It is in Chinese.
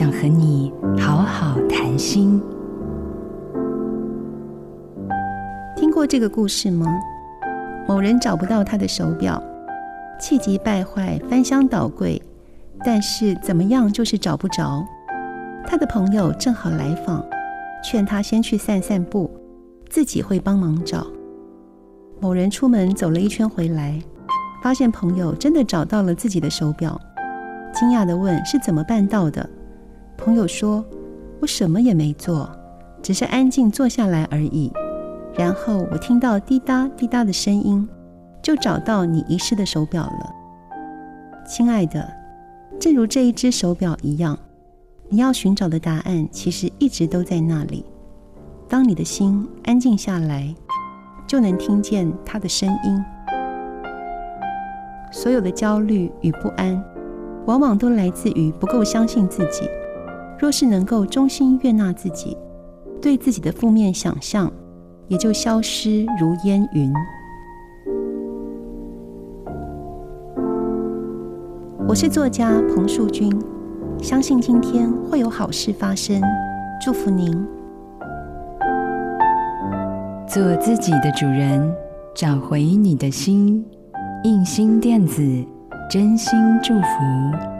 想和你好好谈心。听过这个故事吗？某人找不到他的手表，气急败坏，翻箱倒柜，但是怎么样就是找不着。他的朋友正好来访，劝他先去散散步，自己会帮忙找。某人出门走了一圈回来，发现朋友真的找到了自己的手表，惊讶地问：“是怎么办到的？”朋友说：“我什么也没做，只是安静坐下来而已。然后我听到滴答滴答的声音，就找到你遗失的手表了。亲爱的，正如这一只手表一样，你要寻找的答案其实一直都在那里。当你的心安静下来，就能听见它的声音。所有的焦虑与不安，往往都来自于不够相信自己。”若是能够衷心悦纳自己，对自己的负面想象也就消失如烟云。我是作家彭树君，相信今天会有好事发生，祝福您。做自己的主人，找回你的心。印心电子，真心祝福。